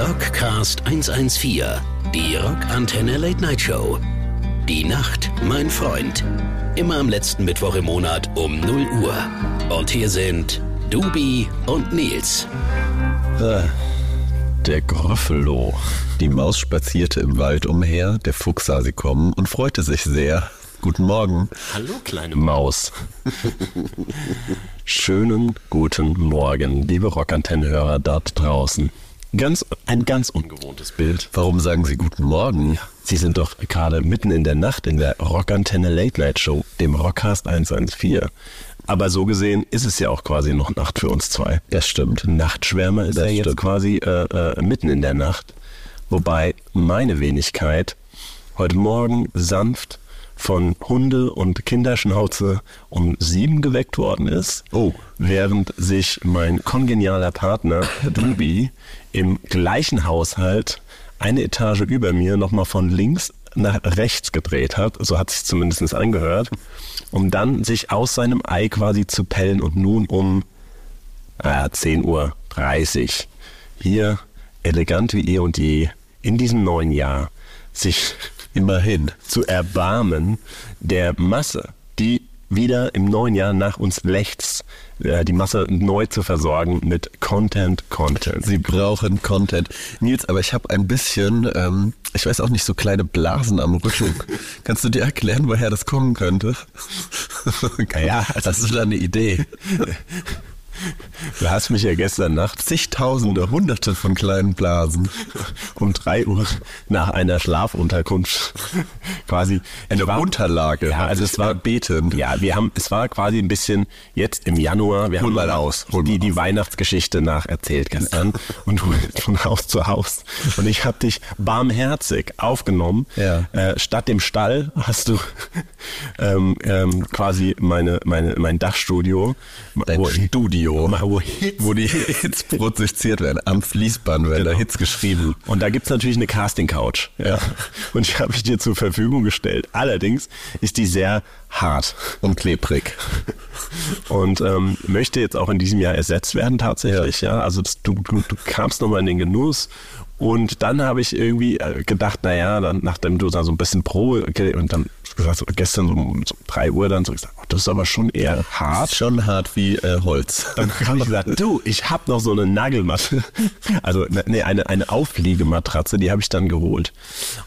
Rockcast 114, die Rockantenne Late Night Show. Die Nacht, mein Freund. Immer am letzten Mittwoch im Monat um 0 Uhr. Und hier sind Dubi und Nils. Der Groffelo. Die Maus spazierte im Wald umher, der Fuchs sah sie kommen und freute sich sehr. Guten Morgen. Hallo, kleine Maus. Schönen guten Morgen, liebe Rockantenne-Hörer dort draußen. Ganz, ein ganz ungewohntes Bild. Warum sagen Sie guten Morgen? Sie sind doch gerade mitten in der Nacht in der Rockantenne Late Night Show, dem Rockcast 114. Aber so gesehen ist es ja auch quasi noch Nacht für uns zwei. Das stimmt. Nachtschwärmer ist Das ja jetzt stimmt. quasi äh, äh, mitten in der Nacht. Wobei meine Wenigkeit heute Morgen sanft von Hunde- und Kinderschnauze um sieben geweckt worden ist. Oh. Während sich mein kongenialer Partner Dubi im gleichen Haushalt eine Etage über mir nochmal von links nach rechts gedreht hat, so hat sich zumindest angehört, um dann sich aus seinem Ei quasi zu pellen und nun um äh, 10.30 Uhr hier elegant wie eh und je in diesem neuen Jahr sich Immerhin. zu erbarmen der Masse, die wieder im neuen Jahr nach uns lechzt, äh, die Masse neu zu versorgen mit Content, Content. Sie brauchen Content. Nils, aber ich habe ein bisschen, ähm, ich weiß auch nicht, so kleine Blasen am Rücken. Kannst du dir erklären, woher das kommen könnte? Ja, das ist eine Idee. Du hast mich ja gestern Nacht Zigtausende, hunderte von kleinen Blasen. um drei Uhr nach einer Schlafunterkunft quasi Eine war- Unterlage. Ja, also es war beten. Ja, wir haben, es war quasi ein bisschen jetzt im Januar. Wir Hol haben mal aus, hol die, mal die Weihnachtsgeschichte nacherzählt gestern und von Haus zu Haus. Und ich habe dich barmherzig aufgenommen. Ja. Äh, statt dem Stall hast du ähm, ähm, quasi meine, meine, mein Dachstudio. Dein wo- Studio, wo wo die Hits produziert werden. Am Fließband werden da Hits geschrieben. Und da gibt's natürlich eine Casting-Couch. Ja. Und die habe ich dir zur Verfügung gestellt. Allerdings ist die sehr hart Und klebrig. und ähm, möchte jetzt auch in diesem Jahr ersetzt werden tatsächlich. Ja, also das, du, du, du kamst nochmal in den Genuss. Und dann habe ich irgendwie äh, gedacht, naja, dann, nachdem du da so ein bisschen Probe okay, und dann gesagt, so gestern so um so 3 Uhr dann so gesagt, oh, das ist aber schon eher hart. Schon hart wie äh, Holz. Dann habe ich gesagt, du, ich habe noch so eine Nagelmatte, also ne, nee, eine, eine Aufliegematratze, die habe ich dann geholt.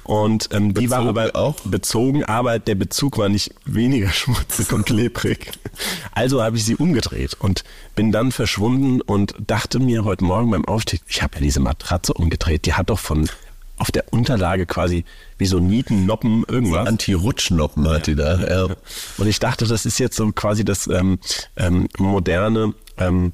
Und ähm, die war aber auch? bezogen, aber der Bezug war nicht weniger schmutzig und klebrig. Also habe ich sie umgedreht und bin dann verschwunden und dachte mir heute Morgen beim Aufstieg, ich habe ja diese Matratze umgedreht, die hat doch von auf der Unterlage quasi wie so Nieten, Noppen, irgendwas. Anti-Rutschnoppen hat die da. Ja. Und ich dachte, das ist jetzt so quasi das ähm, ähm, moderne, ähm,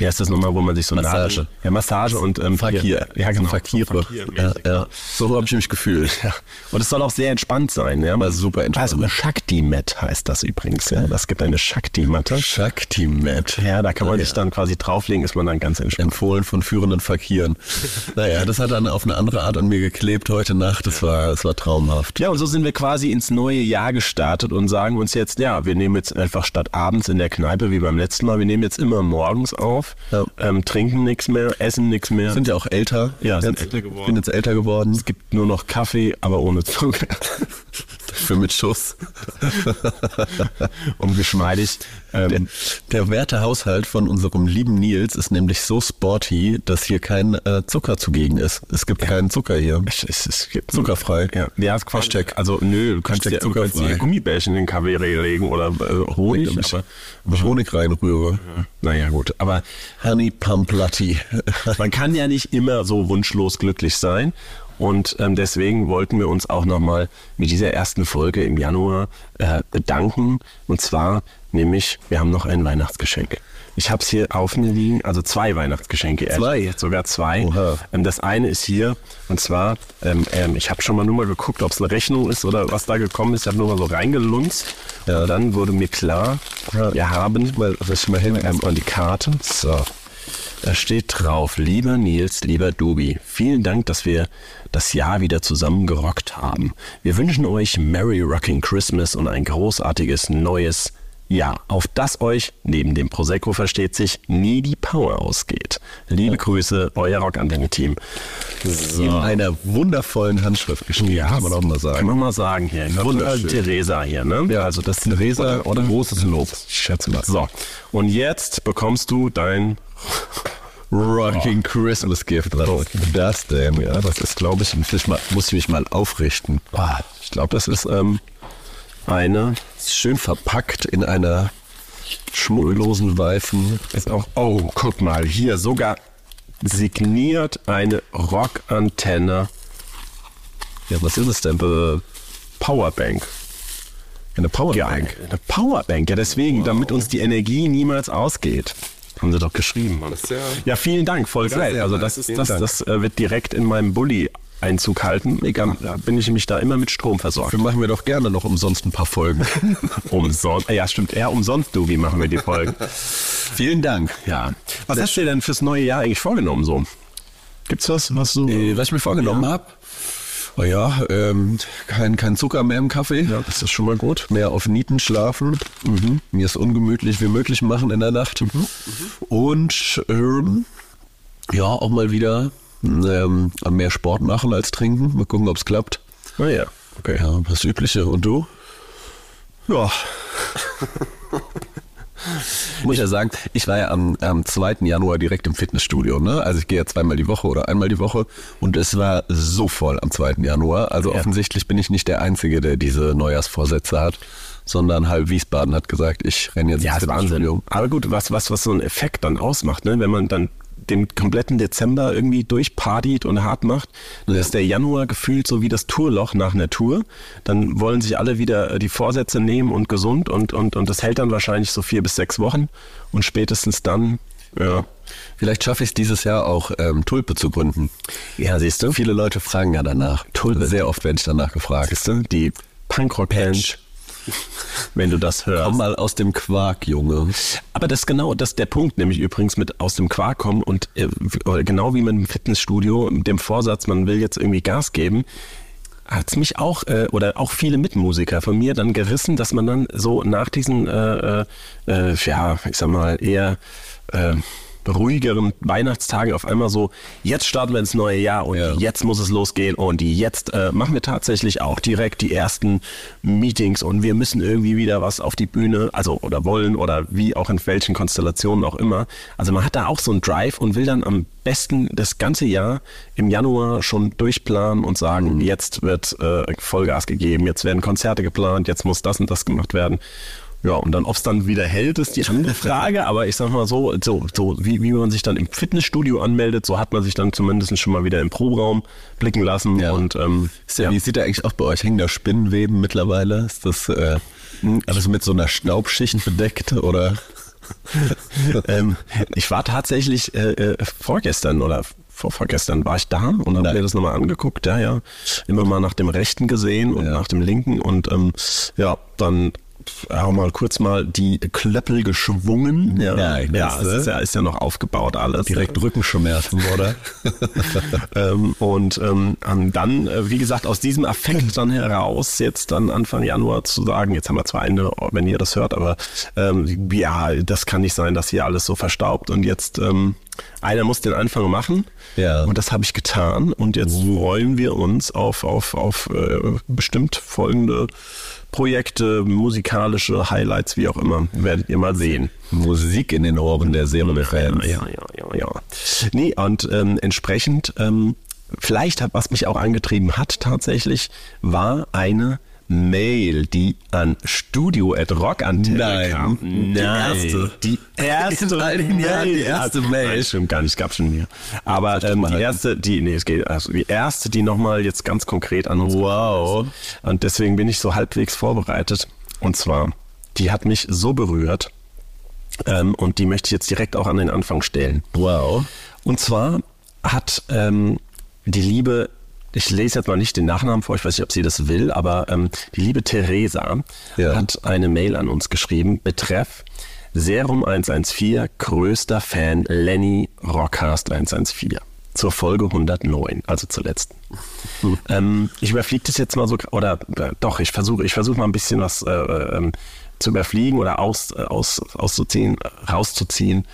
wie heißt das nochmal, wo man sich so Massage. Nadeln- ja, Massage und ähm, Fakir. Ja, genau. Fakire. So Fakir Ja, ja. So habe ich mich gefühlt. Ja. Und es soll auch sehr entspannt sein. Ja? War super entspannt. Also Shakti-Mat heißt das übrigens. Ja? Das gibt eine Shakti-Matte. Shakti-Mat. Ja, da kann man sich dann quasi drauflegen, ist man dann ganz entspannt. Empfohlen von führenden Fakiren. naja, das hat dann auf eine andere Art an mir geklebt heute Nacht. Das war, das war traumhaft. Ja, und so sind wir quasi ins neue Jahr gestartet und sagen uns jetzt, ja, wir nehmen jetzt einfach statt abends in der Kneipe wie beim letzten Mal, wir nehmen jetzt immer morgens auf, Ja. ähm, trinken nichts mehr, essen nichts mehr. Sind ja auch älter. Ja, sind älter geworden. Bin jetzt älter geworden. es gibt nur noch Kaffee, aber ohne Zucker. Für mit Schuss. um geschmeidig. Der, Ähm, der Wertehaushalt von unserem lieben Nils ist nämlich so sporty, dass hier kein äh, Zucker zugegen ist. Es gibt keinen Zucker hier. es, es, es gibt Zuckerfrei. Ja, ja ist Hashtag. Also nö, du kannst dir, zuckerfrei. Gummibärchen in den Kaffee legen oder äh, Honig, ich, aber ich Honig reinrühre. naja gut. Aber Honey Pump Latte. man kann ja nicht immer so wunschlos glücklich sein. Und ähm, deswegen wollten wir uns auch nochmal mit dieser ersten Folge im Januar äh, bedanken. Und zwar nämlich, wir haben noch ein Weihnachtsgeschenk. Ich habe es hier auf mir liegen, also zwei Weihnachtsgeschenke. Zwei? Sogar zwei. Ähm, das eine ist hier, und zwar, ähm, ähm, ich habe schon mal nur mal geguckt, ob es eine Rechnung ist oder was da gekommen ist. Ich habe nur mal so reingelunzt. Ja. Und dann wurde mir klar, Ja. wir haben, mal, mal hin, erstmal die Karte. So. Da steht drauf, lieber Nils, lieber Dubi, vielen Dank, dass wir das Jahr wieder zusammen gerockt haben. Wir wünschen euch Merry Rocking Christmas und ein großartiges neues Ja, auf das euch, neben dem Prosecco versteht sich, nie die Power ausgeht. Liebe Grüße, euer Rockantenne-Team. So. In einer wundervollen Handschrift geschrieben, kann man auch mal Kann sagen. man mal sagen hier. wunderschön. Theresa hier, ne? Ja, also das Theresa, Oder- großes Lob. Schätze mal. So, und jetzt bekommst du dein Rocking Christmas Gift. Was ist das denn? Ja, das ist, glaube ich, Fisch. Mal, muss ich mich mal aufrichten. Ich glaube, das ist ähm, eine. Ist schön verpackt in einer schmucklosen, weißen. Ist auch. Oh, guck mal, hier sogar signiert eine Rockantenne Ja, was ist es denn? äh, Powerbank. Eine Powerbank. Geil. Eine Powerbank, ja deswegen, damit uns die Energie niemals ausgeht. Haben sie doch geschrieben, Mann. ja- ja, vielen Dank, voll geil. Also das ist das, Dank. das äh, wird direkt in meinem Bulli Einzug halten. Egal, da bin ich nämlich da immer mit Strom versorgt. Wir machen wir doch gerne noch umsonst ein paar Folgen. Umsonst. Ja, stimmt. Eher umsonst, du, wie machen wir die Folgen? Vielen Dank. ja. Was hast du dir denn fürs neue Jahr eigentlich vorgenommen so? Gibt's was, was du... Äh, was ich mir vorgenommen habe? Oh ja, ähm, kein, kein Zucker mehr im Kaffee. Ja, das ist schon mal gut. Mehr auf Nieten schlafen. Mir es ungemütlich wie möglich machen in der Nacht. Und ähm, ja, auch mal wieder ähm, mehr Sport machen als trinken. Mal gucken, ob es klappt. Ah ja, okay. Ja, das Übliche. Und du? Ja, Muss ich ja sagen, ich war ja am, am 2. Januar direkt im Fitnessstudio. Ne? Also ich gehe ja zweimal die Woche oder einmal die Woche und es war so voll am 2. Januar. Also offensichtlich bin ich nicht der Einzige, der diese Neujahrsvorsätze hat, sondern halb Wiesbaden hat gesagt, ich renne jetzt Ja, ins Wahnsinn. Aber gut, was, was, was so ein Effekt dann ausmacht, ne? wenn man dann den kompletten Dezember irgendwie durchpartied und hart macht, dann ist der Januar gefühlt so wie das Tourloch nach einer Tour. Dann wollen sich alle wieder äh, die Vorsätze nehmen und gesund und, und, und das hält dann wahrscheinlich so vier bis sechs Wochen und spätestens dann, ja. Vielleicht schaffe ich es dieses Jahr auch, ähm, Tulpe zu gründen. Ja, siehst du? Viele Leute fragen ja danach. Tulpe. Sehr oft werde ich danach gefragt. Siehst du? Die Punkrock-Band, wenn du das hörst. Komm mal aus dem Quark, Junge. Aber das ist genau das ist der Punkt, nämlich übrigens mit aus dem Quark kommen und äh, genau wie mit dem Fitnessstudio, mit dem Vorsatz, man will jetzt irgendwie Gas geben, hat's mich auch äh, oder auch viele Mitmusiker von mir dann gerissen, dass man dann so nach diesen, äh, äh, äh, ja, ich sag mal, eher äh, ruhigeren Weihnachtstagen auf einmal so, jetzt starten wir ins neue Jahr und Ja. jetzt muss es losgehen und jetzt äh, machen wir tatsächlich auch direkt die ersten Meetings und wir müssen irgendwie wieder was auf die Bühne, also oder wollen oder wie auch in welchen Konstellationen auch immer. Also man hat da auch so einen Drive und will dann am besten das ganze Jahr im Januar schon durchplanen und sagen, jetzt wird äh, Vollgas gegeben, jetzt werden Konzerte geplant, jetzt muss das und das gemacht werden. Ja, und dann, ob es dann wieder hält, ist die andere Frage. Aber ich sag mal so, so, so wie, wie man sich dann im Fitnessstudio anmeldet, so hat man sich dann zumindest schon mal wieder im Proberaum blicken lassen. Ja. Und ähm, ja, Wie sieht der eigentlich auch bei euch? Hängen da Spinnenweben mittlerweile? Ist das äh, alles mit so einer Staubschicht bedeckt oder? ähm, ich war tatsächlich äh, äh, vorgestern oder vor, vorgestern war ich da und habe mir das nochmal angeguckt. Ja, ja. Immer mal nach dem rechten gesehen und Ja. nach dem linken. Und ähm, ja, dann auch mal kurz mal die Klöppel geschwungen. Ja, Ja, ja, es ist ja, ist ja noch aufgebaut alles. Direkt Rückenschmerzen, oder? ähm, und ähm, ähm, dann, äh, wie gesagt, aus diesem Affekt dann heraus, jetzt dann Anfang Januar zu sagen, jetzt haben wir zwar Ende, wenn ihr das hört, aber ähm, ja, das kann nicht sein, dass hier alles so verstaubt und jetzt ähm, einer muss den Anfang machen. Ja. Und das habe ich getan und jetzt freuen wir uns auf, auf, auf äh, bestimmt folgende Projekte, musikalische Highlights, wie auch immer, werdet ihr mal sehen. Musik in den Ohren der Serum-Fans. Ja, ja, ja, ja. Nee, und ähm, entsprechend, ähm, vielleicht hat, was mich auch angetrieben hat tatsächlich, war eine Mail, die an studio.rockantenne Nein. kam. Die erste. Die erste. Den Jahren die erste Mail. Nein, stimmt gar nicht, es gab schon mehr. Aber ähm, die erste, die, nee, es geht, also die erste, die nochmal jetzt ganz konkret an uns Wow. ist. Und deswegen bin ich so halbwegs vorbereitet. Und zwar, die hat mich so berührt, ähm, und die möchte ich jetzt direkt auch an den Anfang stellen. Wow. Und zwar hat ähm, die liebe, ich lese jetzt mal nicht den Nachnamen vor, ich weiß nicht, ob sie das will, aber ähm, die liebe Theresa Ja. hat eine Mail an uns geschrieben, betreff Serum 114, größter Fan Lenny Rockcast 114. Zur Folge 109, also zur letzten. Ähm, ich überfliege das jetzt mal so, oder äh, doch, ich versuche ich versuche mal ein bisschen was äh, ähm, zu überfliegen oder aus, äh, aus, auszuziehen, rauszuziehen.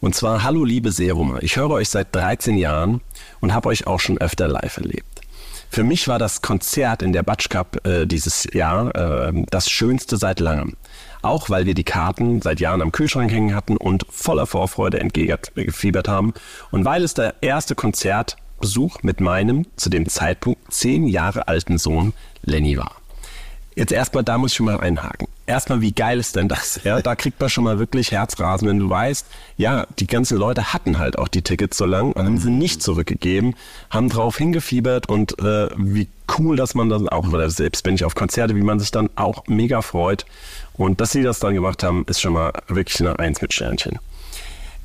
Und zwar, hallo liebe Serumer, ich höre euch seit 13 Jahren und habe euch auch schon öfter live erlebt. Für mich war das Konzert in der Batsch Cup äh, dieses Jahr äh, das schönste seit langem. Auch weil wir die Karten seit Jahren am Kühlschrank hängen hatten und voller Vorfreude entgegengefiebert haben. Und weil es der erste Konzertbesuch mit meinem zu dem Zeitpunkt zehn Jahre alten Sohn Lenny war. Jetzt erstmal, da muss ich schon mal einhaken. Erstmal, wie geil ist denn das? Ja, da kriegt man schon mal wirklich Herzrasen, wenn du weißt, ja, die ganzen Leute hatten halt auch die Tickets so lang und haben sie nicht zurückgegeben, haben drauf hingefiebert und äh, wie cool, dass man das auch, oder selbst wenn ich auf Konzerte, wie man sich dann auch mega freut. Und dass sie das dann gemacht haben, ist schon mal wirklich eine Eins mit Sternchen.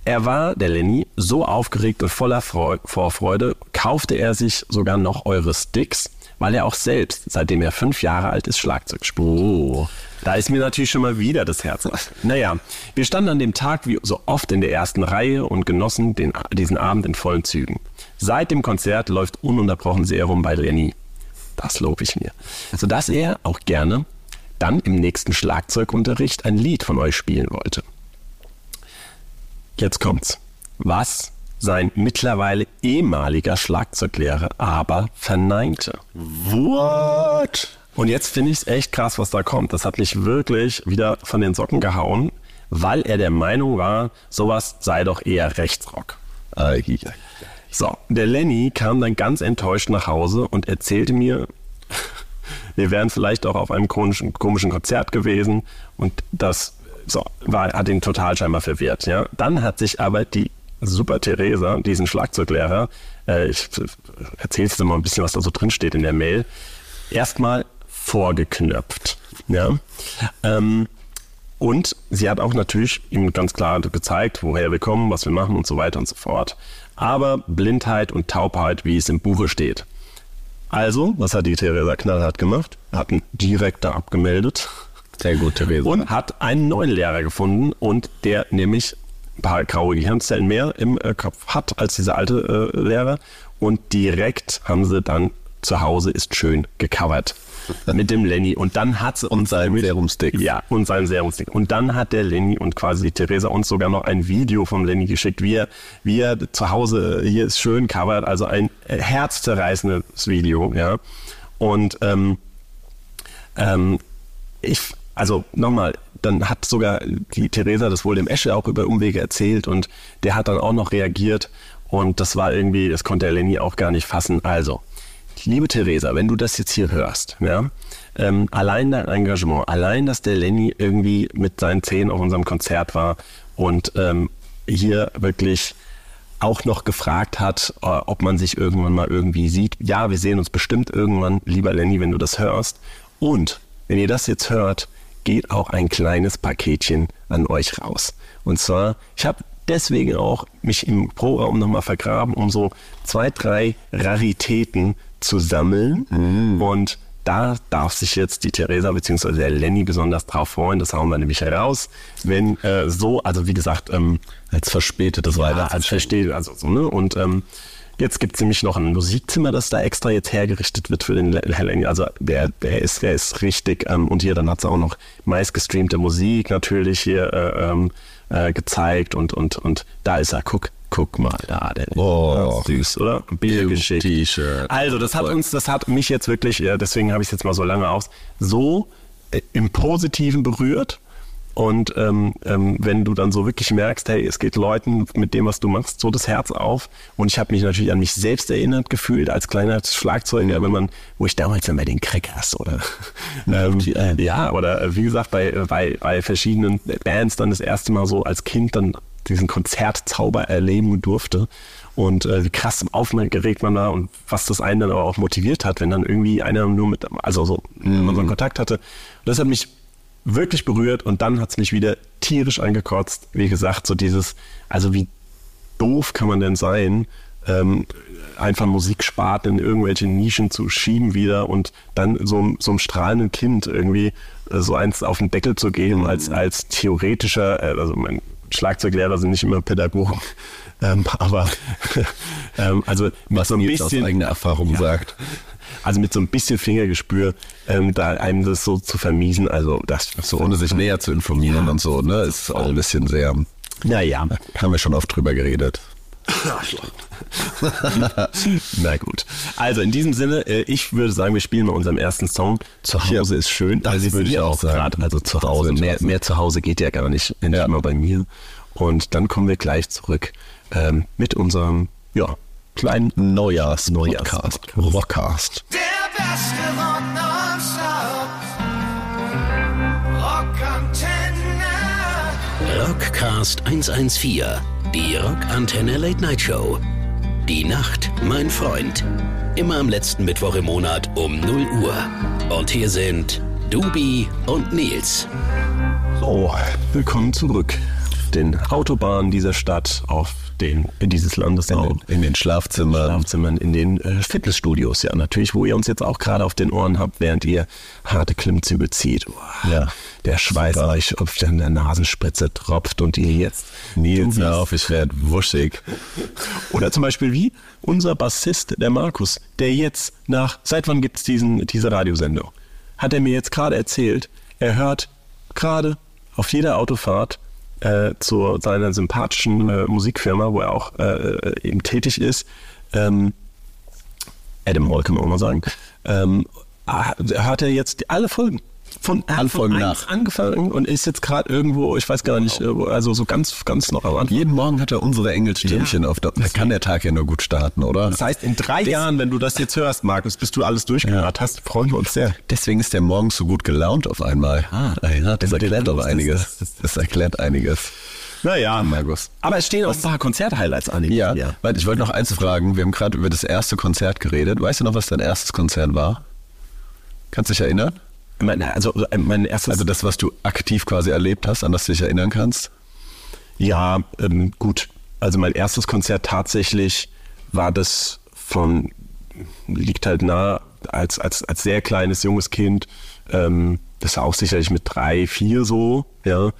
Er war, der Lenny, so aufgeregt und voller Freu Vorfreude, kaufte er sich sogar noch eure Sticks weil er auch selbst, seitdem er fünf Jahre alt ist, Schlagzeug spielt. Oh. Da ist mir natürlich schon mal wieder das Herz. Naja, wir standen an dem Tag wie so oft in der ersten Reihe und genossen den, diesen Abend in vollen Zügen. Seit dem Konzert läuft ununterbrochen Serum bei Lenny. Das lobe ich mir. Sodass er auch gerne dann im nächsten Schlagzeugunterricht ein Lied von euch spielen wollte. Jetzt kommt's. Was sein mittlerweile ehemaliger Schlagzeuglehrer aber verneinte. What? Und jetzt finde ich es echt krass, was da kommt. Das hat mich wirklich wieder von den Socken gehauen, weil er der Meinung war, sowas sei doch eher Rechtsrock. So, der Lenny kam dann ganz enttäuscht nach Hause und erzählte mir, wir wären vielleicht auch auf einem komischen, komischen Konzert gewesen und das so, war, hat ihn total scheinbar verwirrt. Ja. Dann hat sich aber die Super Theresa, diesen Schlagzeuglehrer, äh, ich erzähle jetzt mal ein bisschen, was da so drin steht in der Mail, erstmal vorgeknöpft. Ja? Ähm, und sie hat auch natürlich ihm ganz klar gezeigt, woher wir kommen, was wir machen und so weiter und so fort. Aber Blindheit und Taubheit, wie es im Buche steht. Also, was hat die Theresa knallhart gemacht? Hat einen Direktor abgemeldet. Sehr gut, Theresa. Und hat einen neuen Lehrer gefunden und der nämlich paar graue Gehirnzellen mehr im äh, Kopf hat als dieser alte äh, Lehrer. Und direkt haben sie dann zu Hause ist schön gecovert mit dem Lenny. Und dann hat sie und seinem Serumstick. Ja, und seinem Serumstick. Und dann hat der Lenny und quasi die Theresa uns sogar noch ein Video vom Lenny geschickt, wie er, wie er zu Hause hier ist schön covert, also ein herzzerreißendes Video, ja. Und ähm, ähm, ich, also nochmal, dann hat sogar die Theresa das wohl dem Esche auch über Umwege erzählt und der hat dann auch noch reagiert und das war irgendwie, das konnte der Lenny auch gar nicht fassen. Also, liebe Theresa, wenn du das jetzt hier hörst, ja, ähm, allein dein Engagement, allein, dass der Lenny irgendwie mit seinen Zehen auf unserem Konzert war und ähm, hier wirklich auch noch gefragt hat, äh, ob man sich irgendwann mal irgendwie sieht. Ja, wir sehen uns bestimmt irgendwann, lieber Lenny, wenn du das hörst. Und wenn ihr das jetzt hört, geht auch ein kleines Paketchen an euch raus. Und zwar, ich habe deswegen auch mich im Pro-Raum nochmal vergraben, um so zwei, drei Raritäten zu sammeln. Mm. Und da darf sich jetzt die Theresa bzw. der Lenny besonders drauf freuen. Das hauen wir nämlich heraus. Wenn äh, so, also wie gesagt, ähm, als verspätetes ja, weiter. Als verspätet, also so, ne? Und ähm, Jetzt gibt es nämlich noch ein Musikzimmer, das da extra jetzt hergerichtet wird für den Lenny. Also der, der ist, der ist richtig. Ähm, und hier, dann hat es auch noch meistgestreamte Musik natürlich hier äh, ähm, äh, gezeigt und, und, und da ist er. Guck, guck mal da, der oh, süß, oder? Bildergeschichte. T-Shirt. Also, das hat uns, das hat mich jetzt wirklich, deswegen habe ich es jetzt mal so lange aus, so äh, im Positiven berührt und ähm, ähm, wenn du dann so wirklich merkst, hey, es geht Leuten mit dem, was du machst, so das Herz auf. Und ich habe mich natürlich an mich selbst erinnert gefühlt als kleiner Schlagzeuger, wenn man, wo ich damals dann bei den Crackers oder ähm, ja, oder äh, wie gesagt, bei, bei, bei verschiedenen Bands dann das erste Mal so als Kind dann diesen Konzertzauber erleben durfte. Und äh, wie krass aufgeregt man da und was das einen dann aber auch motiviert hat, wenn dann irgendwie einer nur mit, also so, mhm. man so einen Kontakt hatte. Und das hat mich wirklich berührt und dann hat es mich wieder tierisch angekotzt. Wie gesagt, so dieses, also wie doof kann man denn sein, ähm, einfach Musiksparten in irgendwelche Nischen zu schieben wieder und dann so, so einem strahlenden Kind irgendwie äh, so eins auf den Deckel zu geben als, als theoretischer, äh, also mein Schlagzeuglehrer sind nicht immer Pädagogen, ähm, aber ähm, also was so ein bisschen aus eigener Erfahrung ja. sagt. Also mit so ein bisschen Fingergespür, ähm, da einem das so zu vermiesen, also das So, ohne sich näher zu informieren und so, ne? Ist auch ein bisschen sehr, Naja. haben wir schon oft drüber geredet. Na gut. Also in diesem Sinne, äh, ich würde sagen, wir spielen mal unseren ersten Song. Zu Hause Ja, ist schön. das Also würde ich wir auch sagen. grad, Also zu Hause. Mehr, auch sagen. mehr zu Hause geht ja gar nicht. Endlich Ja. mal bei mir. Und dann kommen wir gleich zurück ähm, mit unserem, ja, kleinen Neujahrs Neujahrs- Podcast. Rockcast. Der beste Rock. Rockantenne. Rockcast 114, die Rockantenne Late Night Show. Die Nacht, mein Freund. Immer am letzten Mittwoch im Monat um 0 Uhr. Und hier sind Dubi und Nils. So, willkommen zurück. Auf den Autobahnen dieser Stadt, auf den, in dieses Landes In auch. den, in den Schlafzimmern. Schlafzimmern, in den äh, Fitnessstudios, ja, natürlich, wo ihr uns jetzt auch gerade auf den Ohren habt, während ihr harte Klimmzüge zieht. Uah, Ja. Der Schweiß euch auf der Nasenspitze tropft und ihr jetzt Nils, hör auf, ich werd wuschig. Oder zum Beispiel wie unser Bassist, der Markus, der jetzt nach, seit wann gibt's diesen, diese Radiosendung? Hat er mir jetzt gerade erzählt, er hört gerade auf jeder Autofahrt äh, zu seiner sympathischen äh, Musikfirma, wo er auch äh, eben tätig ist, ähm, Adam Hall kann man auch mal sagen, ähm, ah, hört er jetzt alle Folgen. Von, Alle von Folgen eins nach. angefangen und ist jetzt gerade irgendwo, ich weiß gar nicht, äh, wo- also so ganz, ganz noch am Anfang. Jeden Morgen hat er unsere Engelstimmchen Ja. auf der, da kann der Tag ja nur gut starten, oder? Das heißt, in drei Jahren, wenn du das jetzt hörst, Markus, bis du alles durchgehört hast, freuen wir uns sehr. Deswegen ist der morgens so gut gelaunt auf einmal. Ah. ja, das erklärt aber einiges. das- das- erklärt einiges. Naja, Markus. Aber es stehen auch ein paar Konzert-Highlights an. Ja, ja. warte, ich wollte noch eins fragen. Wir haben gerade über das erste Konzert geredet. Weißt du noch, was dein erstes Konzert war? Kannst du dich erinnern? Mein, also äh, mein erstes, Also das, was du aktiv quasi erlebt hast, an das du dich erinnern kannst? ja, ähm, gut. Also mein erstes Konzert tatsächlich war das von, liegt halt nah, als, als, als sehr kleines, junges Kind, ähm, das war auch sicherlich mit drei, vier so, ja,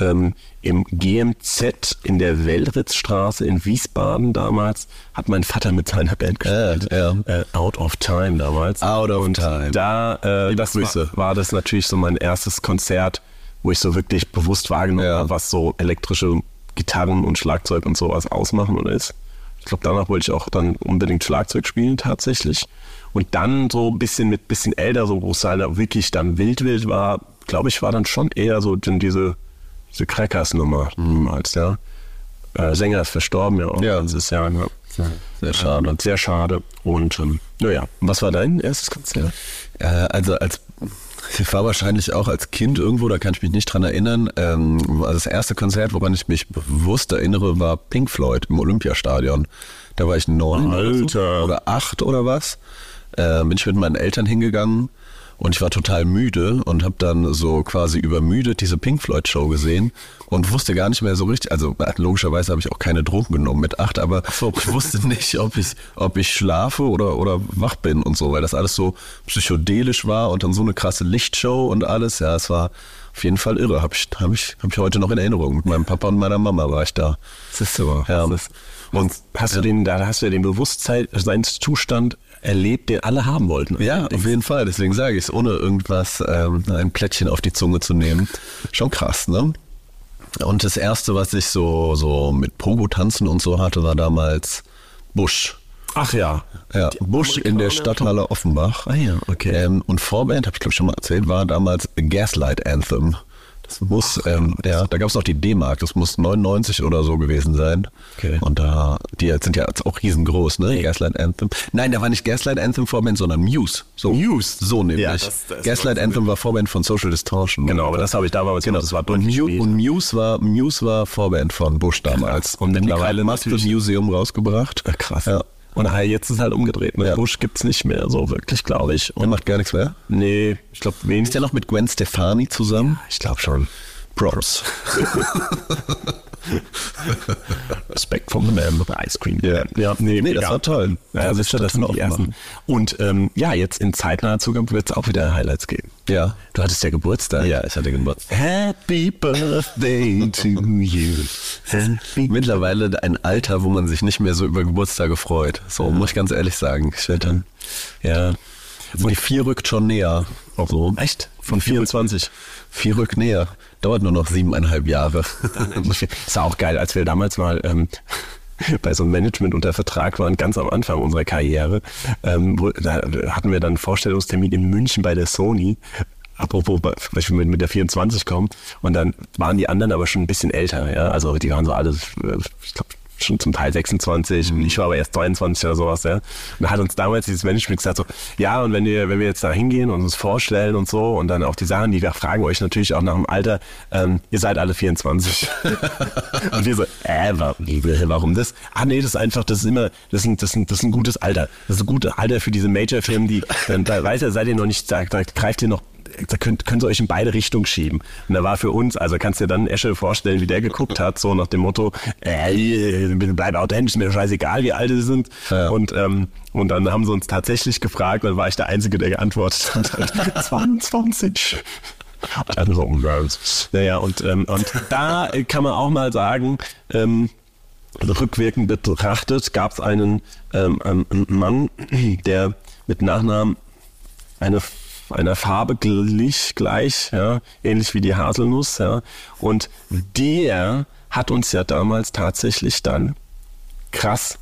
ähm, im GMZ in der Wellritzstraße in Wiesbaden damals hat mein Vater mit seiner Band gespielt. ja. Äh, Out of Time damals. Out of Und Time. Da, äh, das war, war das natürlich so mein erstes Konzert, wo ich so wirklich bewusst wahrgenommen Ja. habe, was so elektrische Gitarren und Schlagzeug und sowas ausmachen oder ist. Ich glaube, danach wollte ich auch dann unbedingt Schlagzeug spielen tatsächlich. Und dann so ein bisschen mit bisschen älter, so wo es halt wirklich dann wild wild war, glaube ich, war dann schon eher so diese, diese Crackers-Nummer damals, ja. Äh, Sänger ist verstorben, ja auch. Ja. Das Jahr, ja. Sehr schade. Sehr schade. Und ähm, naja, was war dein erstes Konzert? Äh, also als ich war wahrscheinlich auch als Kind irgendwo, da kann ich mich nicht dran erinnern. Ähm, also das erste Konzert, woran ich mich bewusst erinnere, war Pink Floyd im Olympiastadion. Da war ich neun oder, so, Alter. oder acht oder was. Äh, bin ich mit meinen Eltern hingegangen und ich war total müde und habe dann so quasi übermüdet diese Pink Floyd Show gesehen und wusste gar nicht mehr so richtig, also logischerweise habe ich auch keine Drogen genommen mit acht, aber ich wusste nicht, ob ich, ob ich schlafe oder, oder wach bin und so, weil das alles so psychedelisch war und dann so eine krasse Lichtshow und alles. Ja, es war auf jeden Fall irre. Habe ich, hab ich, hab ich heute noch in Erinnerung. Mit meinem Papa und meiner Mama war ich da. Das ist so. Ja. Das ist, und hast du den, da hast du ja den Bewusstseinszustand erlebt, den alle haben wollten. Ja, auf jeden Fall. Deswegen sage ich es, ohne irgendwas ähm, ein Plättchen auf die Zunge zu nehmen. Schon krass, ne? Und das erste, was ich so, so mit Pogo-Tanzen und so hatte, war damals Busch. Ach ja. Ja, Busch in der Stadthalle Offenbach. Ah ja, okay. Ähm, und Vorband, habe ich glaube schon mal erzählt, war damals Gaslight Anthem. Das muss, ähm, ja, da gab es auch die D-Mark, das muss 99 oder so gewesen sein. Okay. Und da, die sind ja jetzt auch riesengroß, ne? Gaslight Anthem. Nein, da war nicht Gaslight Anthem Vorband, sondern Muse. So, Muse? So nämlich. Ja, das- das Gaslight Anthem war Vorband von Social Distortion. Genau, aber das habe ich damals Genau. Das war und, Muse, und Muse war Muse war Vorband von Bush damals. Und mittlerweile natürlich- Museum rausgebracht. Ja, krass. Ja. Und jetzt ist halt umgedreht. Ne? Ja. Bush gibt's nicht mehr so wirklich, glaube ich. Der Und macht gar nichts mehr. nee, ich glaube wenig. Ist der noch mit Gwen Stefani zusammen? Ich glaube schon. Props. Respect from the man with ice cream. Ja. ja nee, Nee, das egal. war toll. Ja, Das das, das sind die ersten. Und ähm, ja, jetzt in zeitnaher Zukunft wird es auch wieder Highlights geben. Ja. Du hattest ja Geburtstag. Ja, ich hatte Geburtstag. Happy Birthday to you. Happy Mittlerweile ein Alter, wo man sich nicht mehr so über Geburtstage freut. So, muss ich ganz ehrlich sagen. Ich werde dann, Ja. Und die vier rückt schon näher. So. Echt? Von 24. Vier rückt näher. Dauert nur noch siebeneinhalb Jahre. ist ja auch geil, als wir damals mal ähm, bei so einem Management unter Vertrag waren, ganz am Anfang unserer Karriere, ähm, wo, da hatten wir dann einen Vorstellungstermin in München bei der Sony. Apropos, weil ich mit, mit der 24 komme. Und dann waren die anderen aber schon ein bisschen älter, ja. Also die waren so alle, äh, ich glaube, schon zum Teil 26 und ich war aber erst 22 oder sowas, ja. Und da hat uns damals dieses Management gesagt so, ja, und wenn wir, wenn wir jetzt da hingehen und uns vorstellen und so und dann auch die Sachen, die wir fragen euch natürlich auch nach dem Alter, ähm, ihr seid alle 24. und wir so, äh, warum das? Ah, nee, das ist einfach, das ist immer, das ist ein, das ist ein, das ist ein gutes Alter. Das ist ein gutes Alter für diese Major-Firmen, die, dann, da weiß er, seid ihr noch nicht, da, da greift ihr noch da könnt, könnt ihr euch in beide Richtungen schieben. Und da war für uns, also kannst du dir dann Esche vorstellen, wie der geguckt hat, so nach dem Motto, äh, bleib authentisch, ist mir scheißegal, wie alt sie sind. Ja. Und, ähm, und dann haben sie uns tatsächlich gefragt, dann war ich der Einzige, der geantwortet hat, 22. Also, naja, und, ähm, und da kann man auch mal sagen, ähm, rückwirkend betrachtet, gab es einen, ähm, einen Mann, der mit Nachnamen eine einer Farbe glich, gleich, ja, ähnlich wie die Haselnuss, ja. Und der hat uns ja damals tatsächlich dann krass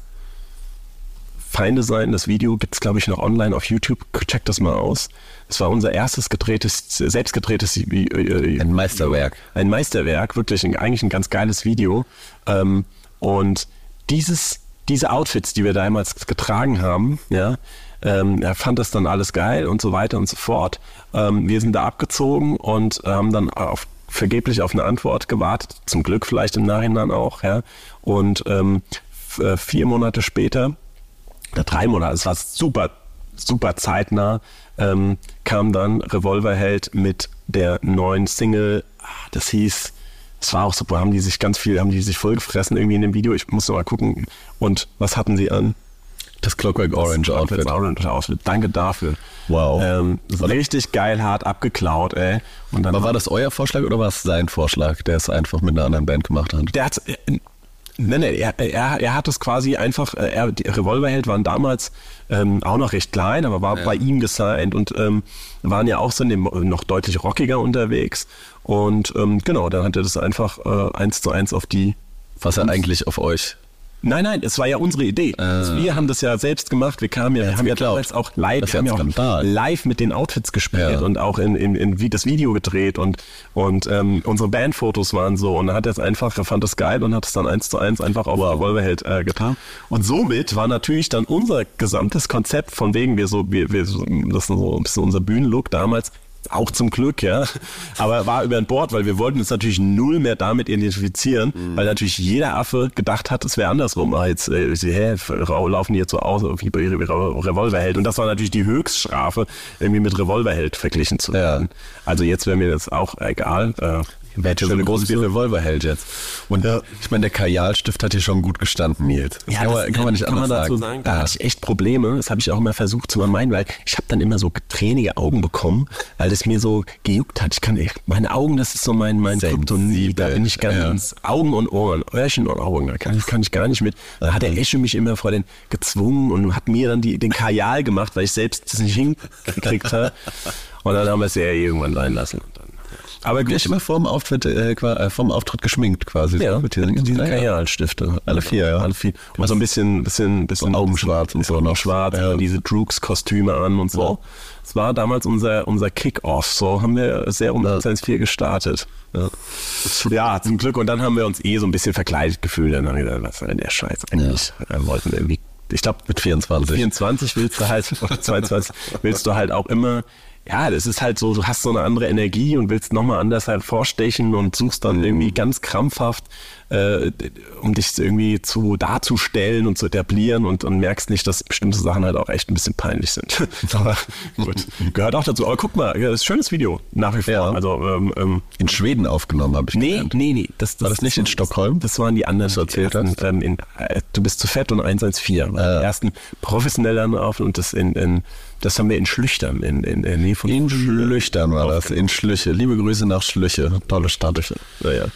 Feinde sein. Das Video gibt's glaube ich, noch online auf YouTube. Check das mal aus. Es war unser erstes gedrehtes, selbst gedrehtes äh, Ein Meisterwerk. Ein Meisterwerk, wirklich ein, eigentlich ein ganz geiles Video. Ähm, und dieses, diese Outfits, die wir damals getragen haben, ja, ähm, er fand das dann alles geil und so weiter und so fort. Ähm, wir sind da abgezogen und haben dann auf, vergeblich auf eine Antwort gewartet, zum Glück vielleicht im Nachhinein auch. Ja. Und ähm, f- vier Monate später, oder drei Monate, es war super, super zeitnah, ähm, kam dann Revolverheld mit der neuen Single, ah, das hieß, es war auch super, haben die sich ganz viel, haben die sich vollgefressen irgendwie in dem Video. Ich muss noch mal gucken. Und was hatten sie an? Das Clockwork Orange Outfit. Das Orange Outfit. Danke dafür. Wow. Ähm, richtig geil hart abgeklaut, ey. Und Aber war das euer Vorschlag oder war es sein Vorschlag, der es einfach mit einer anderen Band gemacht hat? der hat, äh, nee, nee, er, er, er hat es quasi einfach, äh, er, die Revolverheld waren damals ähm, auch noch recht klein, aber war bei ihm gesigned und ähm, waren ja auch so in dem, noch deutlich rockiger unterwegs. Und ähm, genau, dann hat er das einfach äh, eins zu eins auf die Was er eigentlich auf euch? Nein, nein, es war ja unsere Idee. Also wir haben das ja selbst gemacht. Wir kamen ja, wir haben ja damals auch live, Das wir haben ja auch live mit den Outfits gespielt Ja. und auch in, in, in wie das Video gedreht und und ähm, unsere Bandfotos waren so und dann hat er es einfach, er fand es geil und hat es dann eins zu eins einfach auf Revolverheld äh, getan. Und somit war natürlich dann unser gesamtes Konzept von wegen wir so, wir, wir so, das ist so ein bisschen unser Bühnenlook damals. Auch zum Glück, ja. Aber war über ein Bord, weil wir wollten uns natürlich null mehr damit identifizieren, Mhm. weil natürlich jeder Affe gedacht hat, es wäre andersrum. Ah, jetzt, äh, hä, laufen die jetzt so aus wie bei Revolverheld. Und das war natürlich die Höchststrafe, irgendwie mit Revolverheld verglichen zu werden. Also jetzt wäre mir das auch egal. Äh, Wäre so schöne groß wie Grüße. Revolverheld jetzt. Und ich meine, der Kajalstift hat hier schon gut gestanden, Nils. Das kann, man, kann man nicht kann anders man dazu sagen. sagen. Da hatte ich echt Probleme. Das habe ich auch immer versucht zu vermeiden, weil ich habe dann immer so tränige Augen bekommen, weil das mir so gejuckt hat. Ich kann echt, meine Augen, das ist so mein mein Kryptonit. Da bin ich ja. ganz Augen und Ohren, Öhrchen und Augen. Da kann, ich- kann ich gar nicht mit. Da hat der Esche mich immer vor den gezwungen und hat mir dann die, den Kajal gemacht, weil ich selbst das nicht hingekriegt habe. Und dann haben wir es ja irgendwann sein lassen. Und dann, aber bist immer vorm Auftritt, äh, äh, vorm Auftritt geschminkt quasi. ja, so, mit diesen, Ja, ja. Kajalstifte. Alle vier, ja. Alle vier. Und so ein bisschen, bisschen, bisschen Augenschwarz und so noch. Schwarz, Ja. und diese Droogs-Kostüme an und so. Das war damals unser, unser Kick-Off. So haben wir sehr um 1.4 gestartet. Ja. ja, zum Glück. Und dann haben wir uns eh so ein bisschen verkleidet gefühlt. Dann haben wir gedacht, was soll denn der Scheiß eigentlich? Wir wollten irgendwie, ich glaube, Mit 24. 24 willst du halt, oder 22 willst du halt auch immer, ja, das ist halt so, du hast so eine andere Energie und willst nochmal anders halt vorstechen und suchst dann irgendwie ganz krampfhaft, äh, um dich irgendwie zu darzustellen und zu etablieren und, und merkst nicht, dass bestimmte Sachen halt auch echt ein bisschen peinlich sind. Aber gut, gehört auch dazu. Aber guck mal, ja, das ist ein schönes Video, nach wie vor. Ja. Also, ähm, ähm, In Schweden aufgenommen, habe ich Nee, gelernt. nee, nee. Das, War das nicht in Stockholm? Das waren die anderen, du erzählt hast? ähm, in, äh, du bist zu fett und 114. War Ah. Die ersten professionellen auf und das in, in Das haben wir in Schlüchtern, in, in der Nähe von In Schlüchtern war das, in Schlüche. Liebe Grüße nach Schlüche. Tolle Stadt. Naja.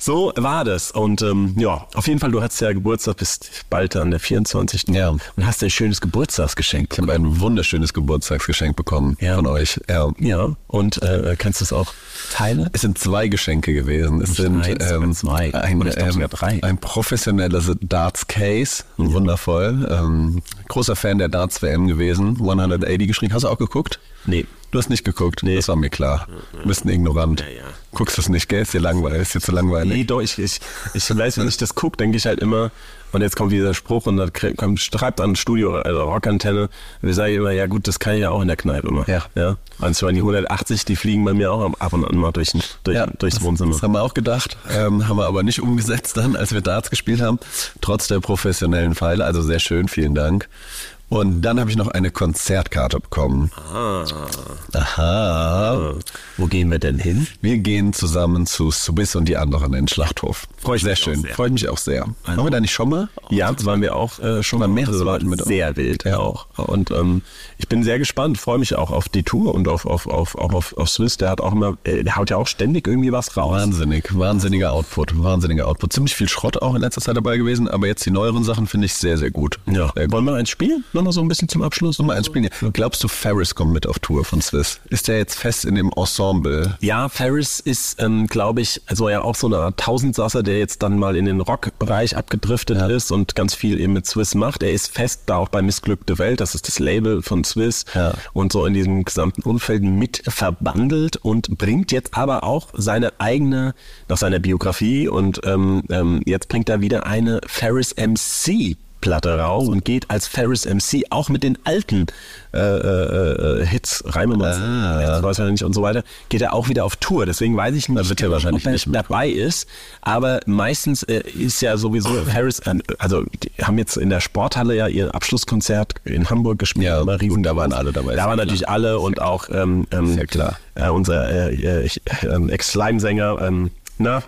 So war das. Und ähm, ja, auf jeden Fall, du hast ja Geburtstag, bist bald an der 24. Ja. Und hast ein schönes Geburtstagsgeschenk. Ich habe ein wunderschönes Geburtstagsgeschenk bekommen Ja. von euch. Ja. Ja, und äh, kannst du es auch teilen? Es sind zwei Geschenke gewesen. Es Nicht sind eins, sondern zwei. ein, Oder ich ähm, sogar drei. ein professionelles Darts Case, wundervoll. Ähm, großer Fan der Darts WM gewesen. 180 geschrieben. Hast du auch geguckt? Nee. Du hast nicht geguckt? Nee. Das war mir klar. Du bist ein Ignorant. Ja, ja. Guckst es nicht, gell? Ist dir langweilig? Ist dir zu langweilig? Nee, doch, ich, ich, ich weiß, wenn ich das gucke, denke ich halt immer, und jetzt kommt dieser Spruch und dann kommt, schreibt an Studio, also Rockantenne, wir sagen immer, ja gut, das kann ich ja auch in der Kneipe immer. Ja. ja. Und zwar die 180, die fliegen bei mir auch ab und an mal durch, durch, durchs das, Wohnzimmer. Das haben wir auch gedacht, ähm, haben wir aber nicht umgesetzt dann, als wir Darts gespielt haben, trotz der professionellen Pfeile. Also sehr schön, vielen Dank. Und dann habe ich noch eine Konzertkarte bekommen. Aha. Wo gehen wir denn hin? Wir gehen zusammen zu Swiss und die anderen in den Schlachthof. Freu ich sehr mich schön. sehr. Freut mich auch sehr. Waren wir da nicht schon mal? Ja, das waren wir auch äh, schon mal. mehrere Leute mit. Sehr wild Ja. auch. Und ähm, ich bin sehr gespannt, freue mich auch auf die Tour und auf, auf, auf, auch auf, auf Swiss. Der hat auch immer, äh, der haut ja auch ständig irgendwie was raus. Wahnsinnig, wahnsinniger Output, wahnsinniger Output. Ziemlich viel Schrott auch in letzter Zeit dabei gewesen, aber jetzt die neueren Sachen finde ich sehr, sehr gut. Ja. Sehr gut. Wollen wir eins spielen? Nochmal so ein bisschen zum Abschluss? Mal eins spielen. Glaubst du, Ferris kommt mit auf Tour von Swiss? Ist der jetzt fest in dem Ensemble? Ja, Ferris ist, ähm, glaube ich, also ja auch so eine Art Tausendsasser, der jetzt dann mal in den Rockbereich abgedriftet ist und ganz viel eben mit Swiss macht. Er ist fest da auch bei Missglückte Welt, das ist das Label von Swiss Ja. und so in diesem gesamten Umfeld mit verbandelt und bringt jetzt aber auch seine eigene, nach seiner Biografie und ähm, ähm, jetzt bringt er wieder eine Ferris MC Platte raus und geht als Ferris MC auch mit den alten äh, äh, äh, Hits, Reime Ah. weiß ja nicht und so weiter, geht er auch wieder auf Tour. Deswegen weiß ich nicht, Da wird er wahrscheinlich ob er nicht dabei ist. Aber meistens äh, ist ja sowieso Ferris, äh, also die haben jetzt in der Sporthalle ja ihr Abschlusskonzert in Hamburg gespielt. Ja, riesen- und da waren alle dabei, Da waren klar. natürlich alle und auch ähm, ähm, klar. Äh, unser äh, äh, ich- äh, Ex-Slime-Sänger, ähm, na?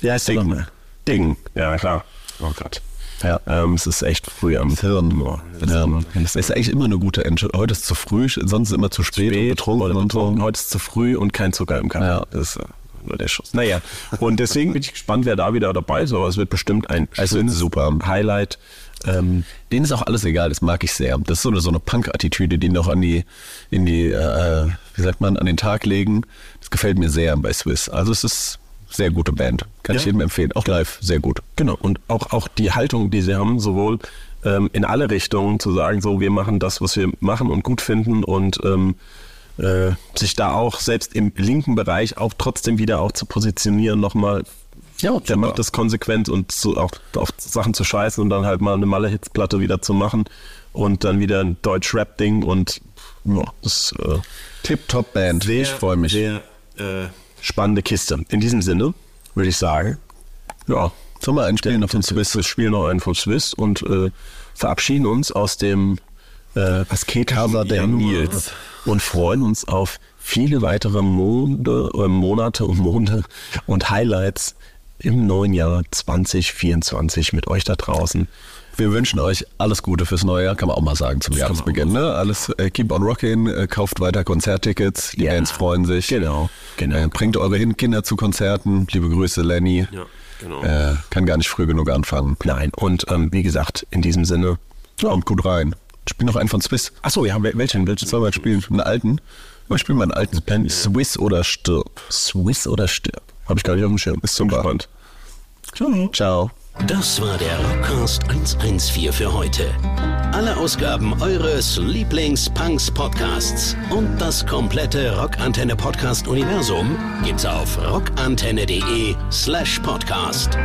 Wie heißt der nochmal? Ding. Ja, klar. Oh Gott. Ja. Ähm, es ist echt früh am Hirn. Das Ja. ist eigentlich immer eine gute Entscheidung. Heute ist zu früh, sonst ist immer zu spät, und spät betrunken oder und betrunken. Heute ist zu früh und kein Zucker im Kaffee. Ja. Das ist äh, nur der Schuss. Naja, und deswegen bin ich gespannt, wer da wieder dabei ist. Aber es wird bestimmt ein Es schönes super. Highlight. Ähm, Denen ist auch alles egal, das mag ich sehr. Das ist so eine, so eine Punk-Attitüde, die noch an die, in die, äh, wie sagt man, an den Tag legen. Das gefällt mir sehr bei Swiss. Also es ist sehr gute Band. Kann ich Ja. jedem empfehlen. Auch live, sehr gut. genau. Und auch, auch die Haltung, die sie haben, sowohl ähm, in alle Richtungen zu sagen, so wir machen das, was wir machen und gut finden und ähm, äh, sich da auch selbst im linken Bereich auch trotzdem wieder auch zu positionieren, nochmal Ja, der macht das konsequent und so auch auf Sachen zu scheißen und dann halt mal eine Malle-Hitzplatte wieder zu machen und dann wieder ein Deutsch-Rap-Ding und ja, das äh, Tip-Top-Band. ich freue mich. Sehr äh, spannende Kiste. In diesem Sinne würde ich sagen, ja, Sollen wir einspielen auf den Swiss. Wir spielen noch einen von Swiss und äh, verabschieden uns aus dem äh, Casa der Nils. und freuen uns auf viele weitere Monde, äh, Monate und Monde und Highlights im neuen Jahr 2024 mit euch da draußen. Wir wünschen euch alles Gute fürs neue Jahr, kann man auch mal sagen zum man Jahresbeginn. Ne? Alles äh, keep on rocking, äh, kauft weiter Konzerttickets, die Ja. Bands freuen sich. Genau, genau. Äh, bringt eure Kinder zu Konzerten. Liebe Grüße, Lenny. Ja, genau. Äh, kann gar nicht früh genug anfangen. Nein, und ähm, wie gesagt, in diesem Sinne. Kommt gut rein. Spiel noch einen von Swiss. Achso, ja, wel- welchen? welchen? Wir jetzt spielen? Einen alten? Ich spiele mal einen alten. Swiss oder stirb. Swiss oder stirb? Habe ich gar nicht auf dem Schirm. Ist super. gespannt. Ciao. Das war der Rockcast 114 für heute. Alle Ausgaben eures Lieblings-Punks-Podcasts und das komplette Rockantenne-Podcast-Universum gibt's auf rockantenne.de slash podcast.